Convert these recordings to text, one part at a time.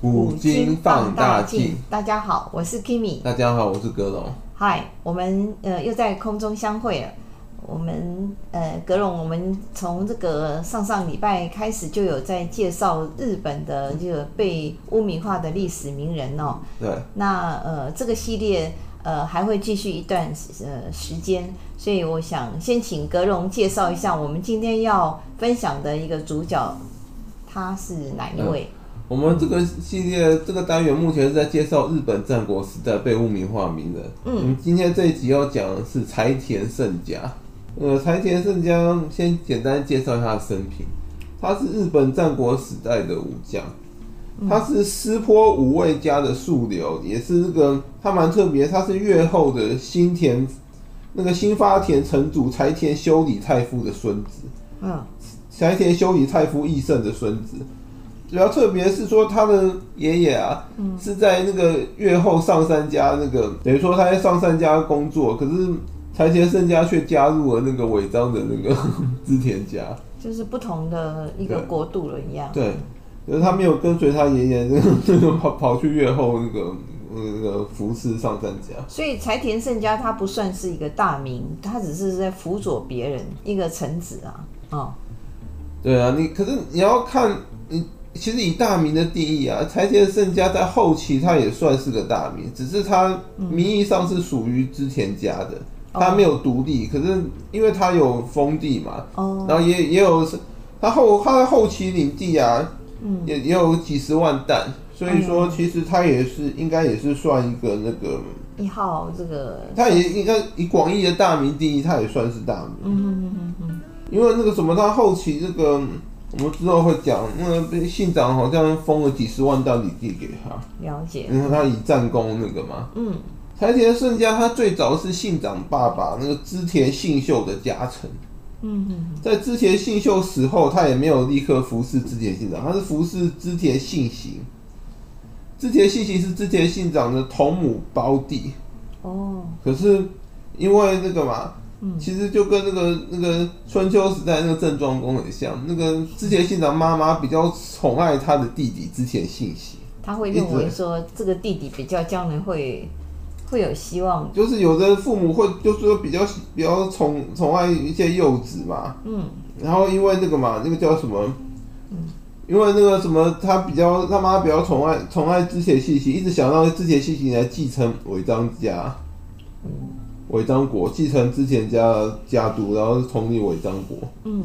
古今放大镜，大家好，我是 Kimi。大家好，我是格龙。嗨，我们呃又在空中相会了。我们呃格龙，我们从这个上上礼拜开始就有在介绍日本的这个被污名化的历史名人哦。对。那呃这个系列呃还会继续一段呃时间，所以我想先请格龙介绍一下我们今天要分享的一个主角，他是哪一位？嗯我们这个系列这个单元目前是在介绍日本战国时代被污名化名人。嗯，我们今天这一集要讲的是柴田胜家。呃，柴田胜家先简单介绍一下生平。他是日本战国时代的武将，他是湿坡五位家的庶流，也是这个他蛮特别，他是越后的新田那个新发田城主柴田修理太夫的孙子。嗯，柴田修理太夫义胜的孙子。主要特别是说，他的爷爷啊，是在那个月后上三家那个，等于说他在上三家工作，可是柴田胜家却加入了那个尾张的那个 织田家，就是不同的一个国度了一样。对，就是他没有跟随他爷爷那个那个跑跑去越后那个那个服侍上三家。所以柴田胜家他不算是一个大名，他只是在辅佐别人一个臣子啊。哦，对啊，你可是你要看你。其实以大名的定义啊，柴田胜家在后期他也算是个大名，只是他名义上是属于织田家的，嗯、他没有独立。可是因为他有封地嘛，哦、然后也也有他后他的后期领地啊，嗯、也也有几十万担，所以说其实他也是应该也是算一个那个一号这个，他也应该以广义的大名定义，他也算是大名。嗯嗯嗯嗯，因为那个什么，他后期这个。我们之后会讲，那个信长好像封了几十万石领地给他，了解。因为他以战功那个嘛。嗯。柴田胜家他最早是信长爸爸那个织田信秀的家臣。嗯嗯。在织田信秀死后，他也没有立刻服侍织田信长，他是服侍织田信行。织田信行是织田信长的同母胞弟。哦。可是因为那个嘛。其实就跟那个那个春秋时代那个郑庄公很像，那个之前信长妈妈比较宠爱他的弟弟之前信行，他会认为说这个弟弟比较将来会会有希望，就是有的父母会就是说比较比较宠宠爱一些幼子嘛，嗯，然后因为那个嘛，那个叫什么，嗯，因为那个什么他比较他妈比较宠爱宠爱之前信行，一直想让之前信行来继承尾张家，嗯。尾张国继承之前家家督，然后统领尾张国。嗯，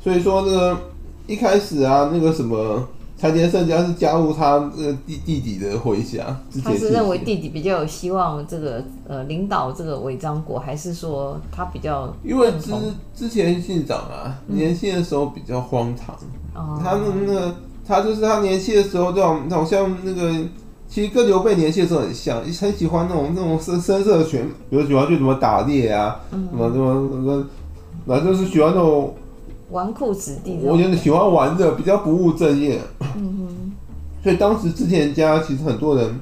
所以说那个一开始啊，那个什么柴田胜家是加入他那个弟弟弟的麾下。他是认为弟弟比较有希望，这个呃领导这个尾张国，还是说他比较？因为之之前信长啊，年轻的时候比较荒唐。他那个他就是他年轻的时候，就好像那个。其实跟刘备年轻的时候很像，很喜欢那种那种深深色的拳，比如喜欢去什么打猎啊，嗯、什么什么什么，反正就是喜欢那种纨绔子弟。我觉得喜欢玩的，比较不务正业。嗯哼。所以当时织田家其实很多人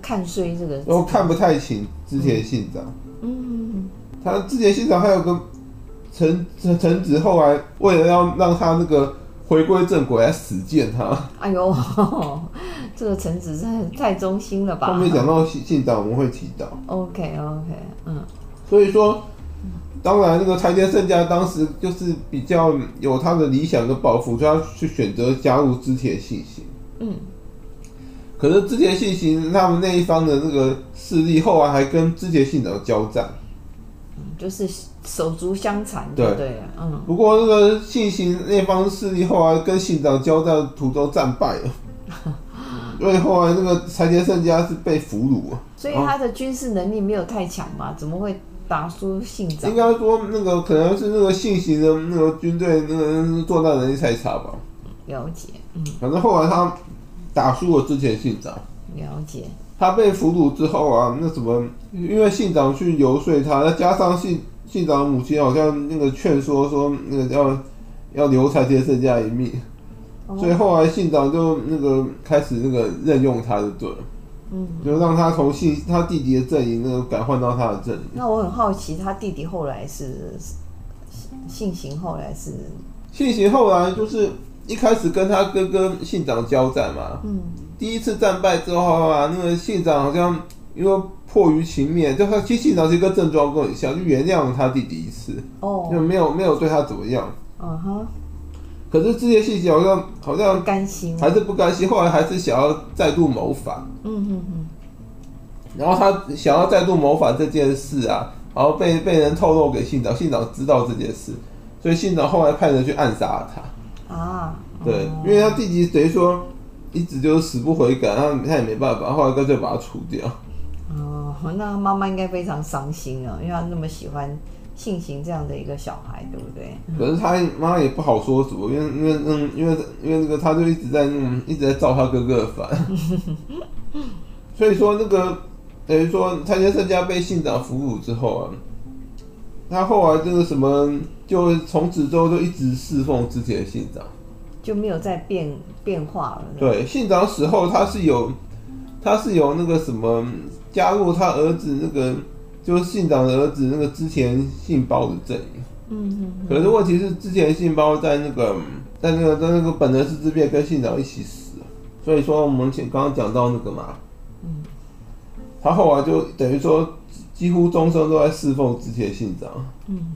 看衰这个，都看不太清织田信长。嗯。他织田信长还有个臣臣臣子，后来为了要让他那个。回归正轨，来死谏他。哎呦，这个臣子太太忠心了吧？后面讲到信信长，我们会提到。OK OK，嗯。所以说，当然那个柴田胜家当时就是比较有他的理想跟抱负，就要去选择加入织田信行。嗯。可是织田信行他们那一方的那个势力，后来还跟织田信长交战。就是手足相残，对对，对，嗯。不过那个信行那方势力后来跟信长交战途中战败了，所以后来那个柴田胜家是被俘虏。所以他的军事能力没有太强嘛？怎么会打输信长？应该说那个可能是那个信行的那个军队那个作战能力太差吧。了解，嗯。反正后来他打输了之前信长。了解。他被俘虏之后啊，那什么，因为信长去游说他，再加上信信长的母亲好像那个劝说说那个要要留柴田胜家一命，哦、所以后来信长就那个开始那个任用他就对了，嗯，就让他从信他弟弟的阵营那个改换到他的阵营。那我很好奇，他弟弟后来是信行，后来是信行，后来就是一开始跟他哥哥信长交战嘛，嗯。第一次战败之后啊，那个信长好像因为迫于情面，就他其实信长是一个正装跟很像，就原谅了他弟弟一次，哦，就没有没有对他怎么样。嗯哼。可是这些细节好像好像不甘心，还是不甘心，后来还是想要再度谋反。嗯嗯嗯。然后他想要再度谋反这件事啊，然后被被人透露给信长，信长知道这件事，所以信长后来派人去暗杀了他。啊。对，因为他弟弟等于说一直就是死不悔改，他他也没办法，后来干脆把他除掉。哦，那妈妈应该非常伤心啊，因为他那么喜欢信行这样的一个小孩，对不对？可是他妈妈也不好说什么，因为因为嗯，因为因为那个他就一直在嗯一直在造他哥哥的反，所以说那个等于说柴田胜家被信长俘虏之后啊，他后来这个什么就从此之后就一直侍奉之前的信长。就没有再变变化了。对，信长死后，他是有，他是有那个什么加入他儿子那个，就是信长的儿子那个之前信包的阵营。嗯嗯。可是问题是，之前信包在那个在那个在那个本能寺之变跟信长一起死，所以说我们前刚刚讲到那个嘛，嗯，他后来就等于说几乎终生都在侍奉织田信长。嗯。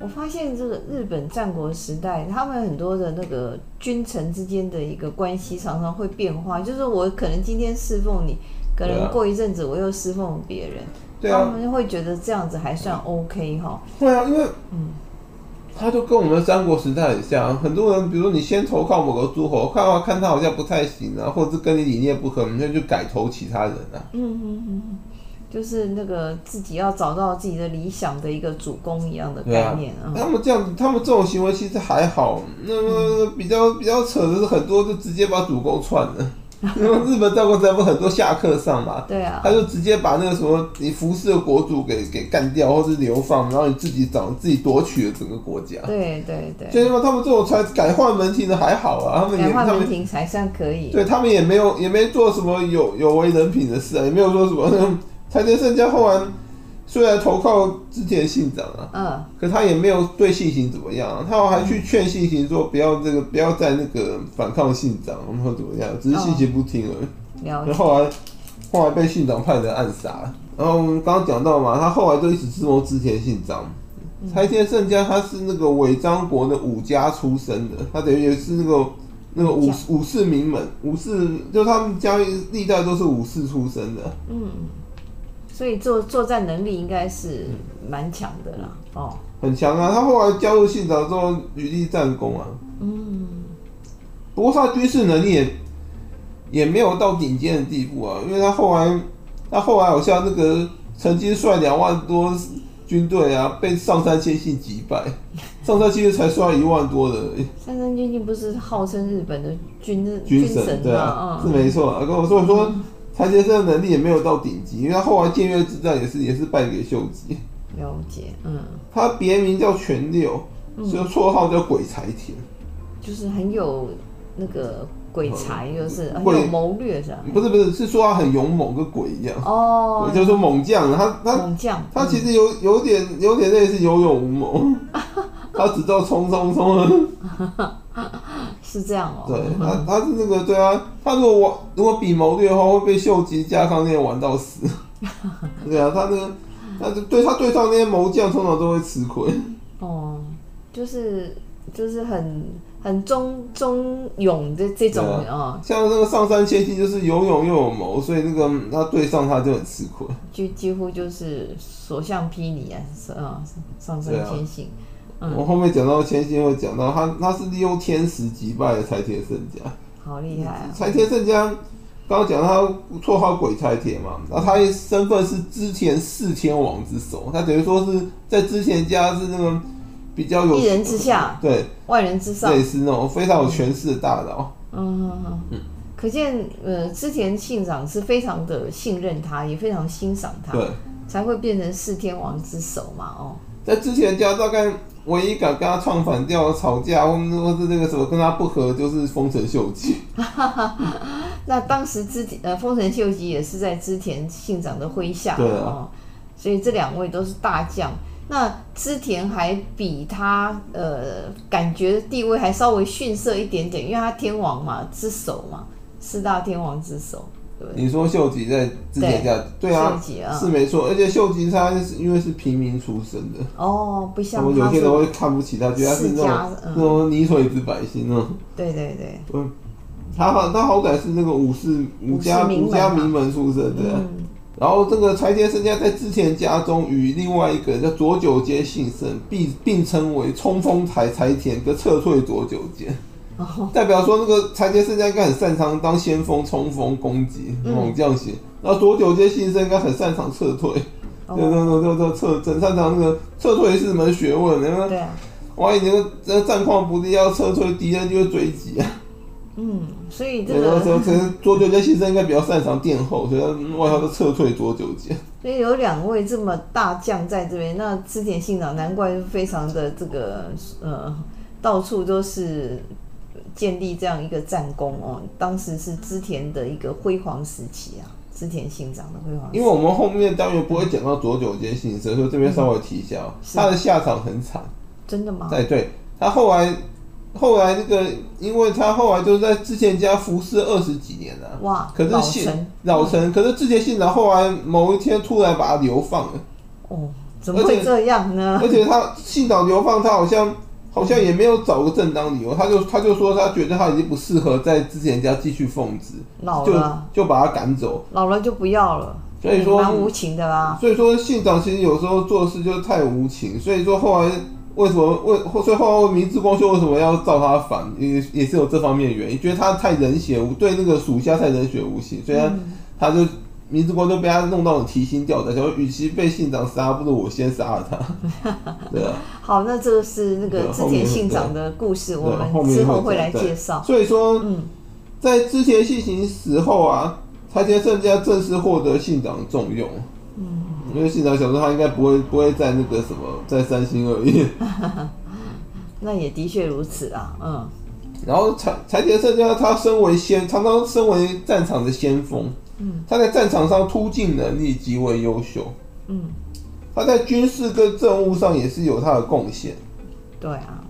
我发现这个日本战国时代，他们很多的那个君臣之间的一个关系常常会变化。就是我可能今天侍奉你，可能过一阵子我又侍奉别人，对啊，他们会觉得这样子还算 OK 哈。对啊，因为嗯，他就跟我们三国时代很像。很多人，比如说你先投靠某个诸侯，看啊看他好像不太行啊，或者是跟你理念不合，你就去改投其他人啊。嗯嗯嗯。就是那个自己要找到自己的理想的一个主公一样的概念啊。他们这样子，他们这种行为其实还好。那么比较比较扯的是，很多就直接把主公篡了。因为日本战国时代不很多下克上嘛？对啊。他就直接把那个什么你服侍的国主给给干掉，或是流放，然后你自己找自己夺取了整个国家。对对对。所以说他们这种才改换门庭的还好啊，他们改换门庭才算可以。对他们也没有也没做什么有有违人品的事啊，也没有说什么。柴田胜家后来虽然投靠织田信长啊，嗯，可他也没有对信行怎么样啊，他还去劝信行说不要这个不要再那个反抗信长，然后怎么样，只是信行不听而已。然后后来后来被信长派人暗杀，然后我们刚刚讲到嘛，他后来就一直自谋织田信长。柴田胜家他是那个尾张国的武家出身的，他等于也是那个那个武武士名门，武士就他们家历代都是武士出身的，嗯。所以作作战能力应该是蛮强的啦，哦，很强啊！他后来加入信长之后，屡立战功啊。嗯，不过他军事能力也也没有到顶尖的地步啊，因为他后来他后来好像那个曾经率两万多军队啊，被上杉谦信击败，上杉谦信才率一万多的。上杉谦信不是号称日本的军军神对啊，嗯、是没错啊。跟我说我说。柴田胜的能力也没有到顶级，因为他后来建越之战也是也是败给秀吉。了解，嗯。他别名叫全六，所以绰号叫鬼才田。就是很有那个鬼才，就是很有谋略，是吧？不是不是，是说他很勇猛，跟鬼一样。哦。就是说猛将，他他猛将，他其实有有点有点类似有勇无谋，他只知道冲冲冲。是这样哦、喔，对他，他是那个对啊，他如果玩，如果比谋略的话，会被秀吉、加上那些玩到死。对啊，他那个，他对他对上那些谋将，通常都会吃亏。哦，就是就是很很忠忠勇的这种啊，哦、像那个上杉谦信就是有勇又有谋，所以那个他对上他就很吃亏，就几乎就是所向披靡啊，是啊，上杉谦信。我后面讲到千信会讲到他，他是利用天时击败了柴田胜家，好厉害啊！柴田胜家刚刚讲他绰号鬼柴田嘛，然后他身份是之前四天王之首，他等于说是在之前家是那个比较有一人之下，对，万人之上，类似那种非常有权势的大佬。嗯嗯嗯，可见呃织田信长是非常的信任他，也非常欣赏他，对，才会变成四天王之首嘛。哦，在之前家大概。唯一敢跟他唱反调、吵架，或或是那个什么跟他不和，就是丰臣秀吉。那当时织田呃丰臣秀吉也是在织田信长的麾下，对啊，所以这两位都是大将。那织田还比他呃感觉地位还稍微逊色一点点，因为他天王嘛之首嘛，四大天王之首。对，你说秀吉在之前家，对，对啊，啊是没错。而且秀吉他是因为是平民出身的，哦，不像我们有些人会看不起他，觉得他是那种那种泥水之百姓那种。对对对，嗯，他好，他好歹是那个武士武家武家名门出身的。嗯。然后这个柴田胜家在之前家中与另外一个叫佐久间信胜并并称为冲锋柴柴田跟撤退佐久间，代表说那个柴田胜家应该很擅长当先锋冲锋攻击猛将型，然后左久间信生应该很擅长撤退，对对对对对撤很擅长那个撤退是门学问，对。啊，万一那个这战况不利要撤退，敌人就会追击啊。嗯，所以这个，可能佐久间信胜应该比较擅长殿后，所以他外号是撤退左久间。所以有两位这么大将在这边，那织田信长难怪非常的这个呃，到处都是建立这样一个战功哦。当时是织田的一个辉煌时期啊，织田信长的辉煌。因为我们后面当然不会讲到佐久间信胜，所以这边稍微提一下，嗯、他的下场很惨。真的吗？哎对，他后来。后来那个，因为他后来就是在之前家服侍二十几年了，哇！可是信老臣，可是织田信长后来某一天突然把他流放了。哦，怎么会这样呢？而且他信长流放，他好像好像也没有找个正当理由，他就他就说他觉得他已经不适合在之前家继续奉旨，老了就就把他赶走，老了就不要了。所以说蛮无情的啦。所以说信长其实有时候做事就太无情，所以说后来。为什么为所以后来明智光秀为什么要造他反？也也是有这方面的原因，觉得他太冷血无对那个属下太冷血无情，虽然他、嗯、明智光就被他弄到很提心吊胆，想说与其被信长杀，不如我先杀了他。对啊。好，那这个是那个织田信长的故事，我们之后会来介绍。所以说，嗯，在织田信行死后啊，柴田胜家正式获得信长重用。嗯。因为信长想说他应该不会不会在那个什么在三心二意，那也的确如此啊，嗯。然后柴柴田胜家他身为先，常常身为战场的先锋，嗯，他在战场上突进能力极为优秀，嗯，他在军事跟政务上也是有他的贡献，对啊。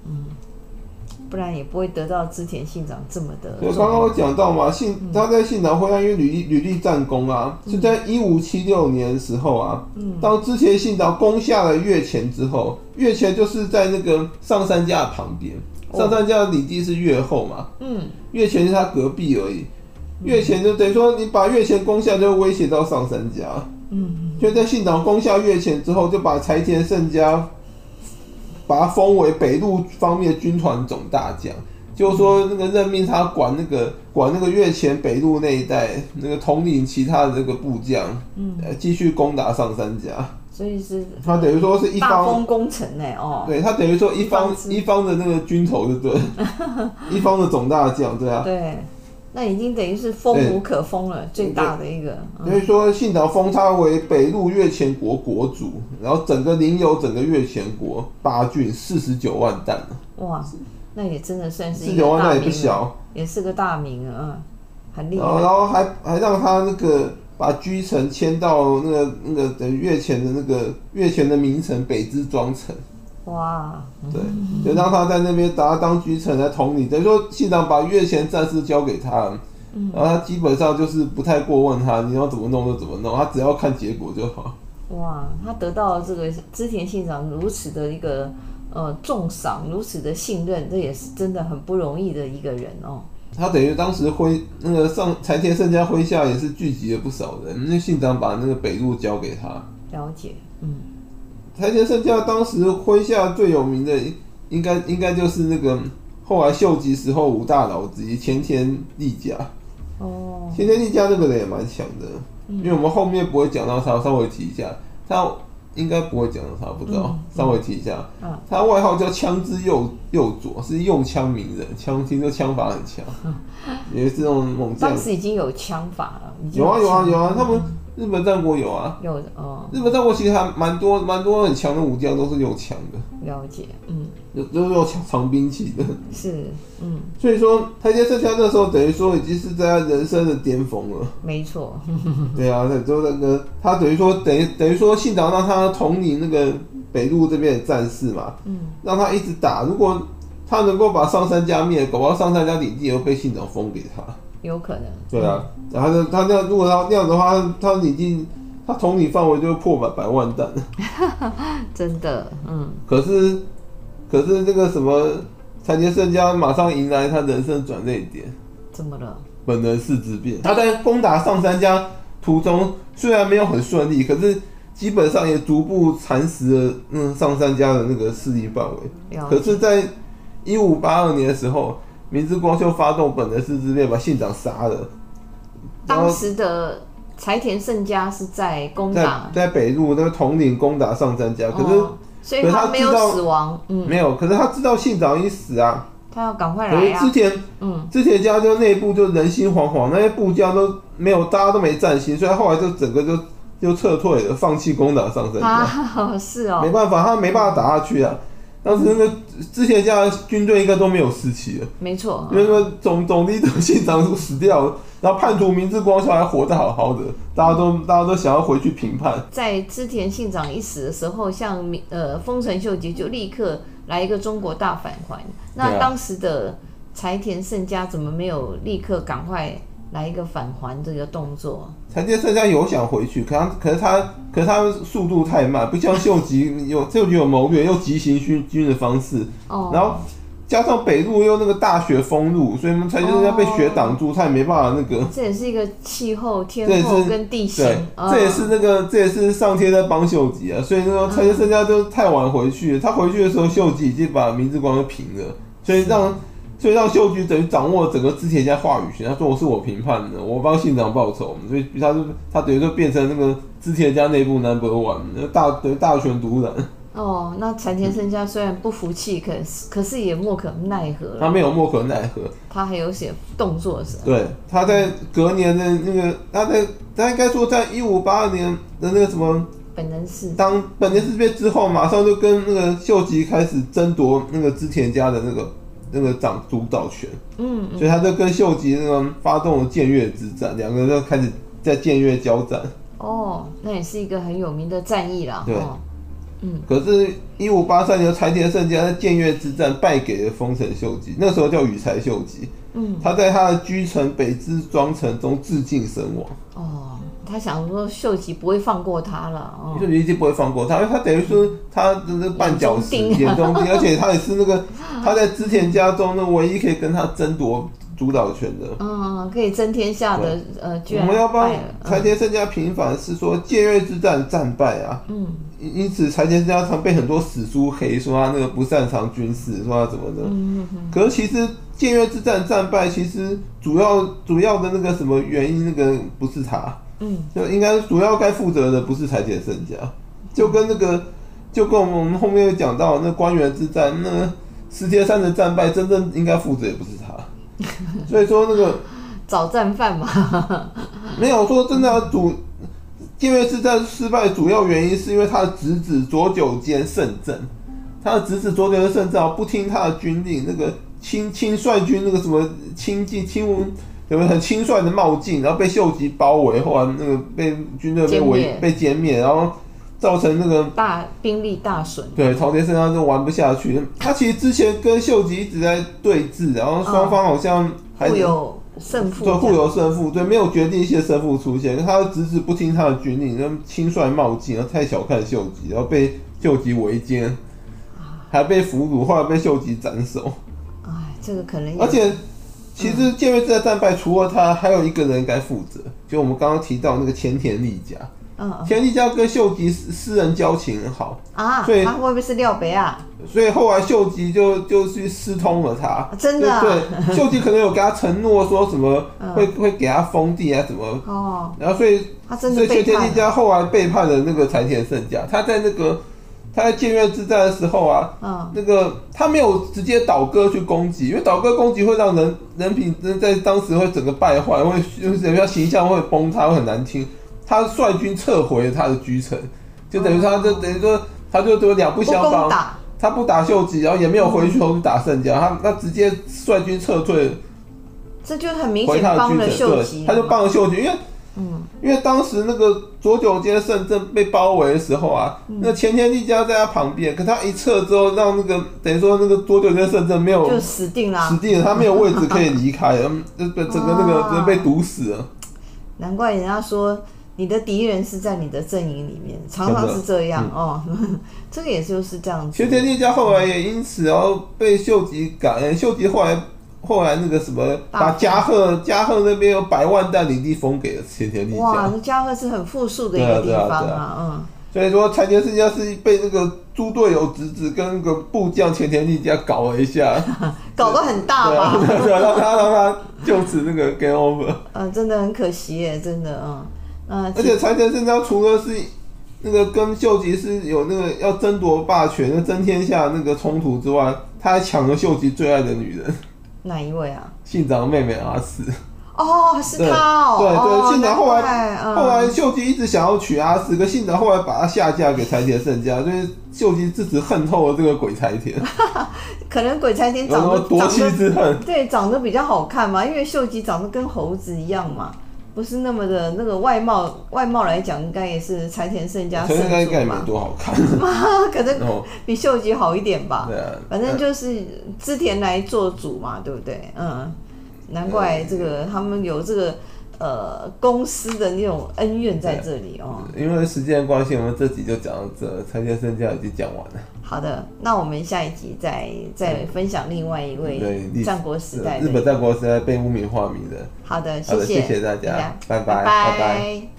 不然也不会得到织田信长这么的。对，刚刚我讲到嘛，信他在信长麾下因为屡立屡立战功啊，是在一五七六年的时候啊，当织田信长攻下了越前之后，越前就是在那个上山家的旁边，上山家的领地是越后嘛，嗯，越前是他隔壁而已，越前就等于说你把越前攻下，就威胁到上三家，嗯，就在信长攻下越前之后，就把柴田胜家。把他封为北路方面军团总大将，就是说那个任命他管那个管那个月前北路那一带，那个统领其他的这个部将，嗯，继续攻打上三家。所以是他等于说是一方大丰功臣呢，哦，对他等于说一方一方的那个军头，就对，一方的总大将，对啊，对。那已经等于是封无可封了，最大的一个。所以说，信长封他为北陆越前国国主，然后整个领有整个越前国八郡四十九万担。哇，那也真的算是四十九万那也不小，也是个大名啊，很厉害。然后还还让他那个把居城迁到那个那个等越前的那个越前的名城北之庄城。哇，对，就让他在那边打当居城来统领，等于说信长把越前战事交给他，然后他基本上就是不太过问他，你要怎么弄就怎么弄，他只要看结果就好。哇，他得到这个织田信长如此的一个呃重赏，如此的信任，这也是真的很不容易的一个人哦。他等于当时麾那个上柴田胜家麾下也是聚集了不少人，那信长把那个北路交给他。了解，嗯。柴田胜家当时麾下最有名的，应该应该就是那个后来秀吉时候五大佬之一前田利家。哦，前田利家这个人也蛮强的，嗯、因为我们后面不会讲到他，稍微提一下，他应该不会讲到他，不知道，嗯、稍微提一下。嗯、他外号叫枪之右右左，是用枪名人，枪听说枪法很强，嗯、也是这种猛将。当时已经有枪法了，有啊有啊有啊，他们。日本战国有啊，有哦。日本战国其实还蛮多蛮多很强的武将，都是用枪的。了解，嗯，有都是用长长兵器的。是，嗯。所以说，柴田胜家那时候等于说已经是在他人生的巅峰了。没错。对啊，那就那个他等于说等于等于说信长让他统领那个北路这边的战士嘛，嗯，让他一直打。如果他能够把上杉家灭，搞不好上杉家领地也会被信长封给他。有可能。对啊，然后他他那样，如果他那样的话，他已经他统领范围就会破百百万弹。真的，嗯。可是可是这个什么柴田胜家马上迎来他人生转捩点。怎么了？本能寺之变。他在攻打上三家途中，虽然没有很顺利，可是基本上也逐步蚕食了嗯上三家的那个势力范围。可是，在一五八二年的时候，明智光秀发动本能寺之变，把信长杀了。当时的柴田胜家是在攻打，在北路那个统领攻打上杉家，可是、哦、所以他没有死亡，嗯，没有。可是他知道信长已死啊。他要赶快来呀、啊！之前，嗯，之前家就内部就人心惶惶，那些部将都没有，大家都没战心，所以他后来就整个就就撤退了，放弃攻打上杉家。啊，是哦，没办法，他没办法打下去啊。当时那个之前家军队应该都没有士气了，没错，因为说总总理的信长都死掉了，然后叛徒明智光秀还活得好好的，大家都大家都想要回去评判。在织田信长一死的时候，像呃丰臣秀吉就立刻。来一个中国大返还，那当时的柴田胜家怎么没有立刻赶快来一个返还这个动作？柴田胜家有想回去，可他可是他可是他速度太慢，不像秀吉有秀吉有谋略，又急行军军的方式，哦，然后。加上北路又那个大雪封路，所以我们才就是要被雪挡住，他也没办法那个。这也是一个气候、天候跟地形。对，这也是那个，这也是上天在帮秀吉啊。所以那个柴田胜家就太晚回去了。他回去的时候，秀吉已经把明治光都平了，所以让所以让秀吉等于掌握了整个织田家话语权。他说：“我是我评判的，我帮信长报仇。”所以他就他等于就变成那个织田家内部 number one，大等于大权独揽。哦，那柴田胜家虽然不服气，可是可是也莫可奈何。他没有莫可奈何，他还有写动作是。对，他在隔年的那个，他在他应该说在一五八二年的那个什么本能寺，当本能寺变之后，马上就跟那个秀吉开始争夺那个织田家的那个那个掌主导权。嗯，嗯，所以他就跟秀吉那个发动了贱岳之战，两个人就开始在贱岳交战。哦，那也是一个很有名的战役啦。对。嗯可是，一五八三年柴田胜家在贱岳之战败给了丰臣秀吉，那时候叫羽柴秀吉。嗯，他在他的居城北之庄城中自尽身亡。哦，他想说秀吉不会放过他了。哦，秀吉一定不会放过他，因为他等于说他的那绊脚石，眼中钉，而且他也是那个 他在织田家中呢唯一可以跟他争夺主导权的。嗯，可以争天下的呃，居然我们要帮柴田胜家平反，是说贱岳之战战败啊。嗯。因此，柴田胜家常被很多史书黑，说他那个不擅长军事，说他怎么的。嗯、可是其实贱岳之战战败，其实主要主要的那个什么原因，那个不是他。嗯，就应该主要该负责的不是柴田胜家，就跟那个就跟我们后面有讲到那官员之战，那石铁山的战败，真正应该负责也不是他。所以说那个找战犯嘛，没有说真的要主。因为之战失败的主要原因是因为他的侄子佐久间胜政，他的侄子佐久间胜政不听他的军令，那个亲亲率军那个什么轻进轻有没有很轻率的冒进，然后被秀吉包围，后来那个被军队被围被歼灭，然后造成那个大兵力大损。对，朝天胜家就玩不下去。他其实之前跟秀吉一直在对峙，然后双方好像还有。胜负对，互有胜负，对，没有决定性胜负出现。他的侄子不听他的军令，然后轻率冒进，然后太小看秀吉，然后被秀吉围歼，还被俘虏，后来被秀吉斩首。哎，这个可能。而且，其实贱岳之战战败，除了他，还有一个人该负责，就我们刚刚提到那个前田利家。嗯，前田利家跟秀吉私人交情很好啊，所以他会不会是廖北啊？所以后来秀吉就就去私通了他，真的、啊、对，秀吉可能有给他承诺说什么会会给他封地啊什么？哦，然后所以他真的所以前田利家后来背叛了那个柴田胜家，他在那个他在建越之战的时候啊，嗯，那个他没有直接倒戈去攻击，因为倒戈攻击会让人人品在当时会整个败坏，会就是人家形象会崩塌，会很难听。他率军撤回了他的居城，就等于他就等于说，他就都两不相帮，他不打秀吉，然后也没有回去头去打胜家，他他直接率军撤退，这就很明显帮了秀吉，他就帮了秀吉，因为嗯，因为当时那个佐久间胜政被包围的时候啊，嗯、那前田利家在他旁边，可他一撤之后，让那个等于说那个佐久间胜政没有就死定了，死定了，他没有位置可以离开，嗯，整个那个人被毒死了。难怪人家说你的敌人是在你的阵营里面，常常是这样、嗯、哦。这个也就是这样子。前田利家后来也因此然后被秀吉赶，秀吉后来。后来那个什么，把加贺加贺那边有百万担领地封给了前田利家。哇，那加贺是很富庶的一个地方啊，啊啊啊嗯。所以说，柴田胜家是被那个猪队友侄子跟那个部将前田利家搞了一下，搞得很大吧？对，对，让他让他就此那个 game over。嗯，真的很可惜耶，真的嗯。嗯，而且柴田胜家除了是那个跟秀吉是有那个要争夺霸权、争天下那个冲突之外，他还抢了秀吉最爱的女人。哪一位啊？信长妹妹阿四。哦，是他哦。对对，哦、信长后来、嗯、后来秀吉一直想要娶阿四，可信长后来把她下嫁给柴田胜家，所以秀吉自此恨透了这个鬼柴田。可能鬼柴田长得夺妻之恨，对，长得比较好看嘛，因为秀吉长得跟猴子一样嘛。不是那么的那个外貌，外貌来讲，应该也是柴田胜家胜出嘛。应该也没多好看。可能比秀吉好一点吧。对啊。反正就是织田来做主嘛，对不对？嗯。难怪这个他们有这个。呃，公司的那种恩怨在这里哦。因为时间关系，我们这集就讲到这，柴田胜家已经讲完了。好的，那我们下一集再再分享另外一位战国时代日本战国时代被污名化名的。好的，谢谢，谢谢大家，拜拜，拜拜。拜拜。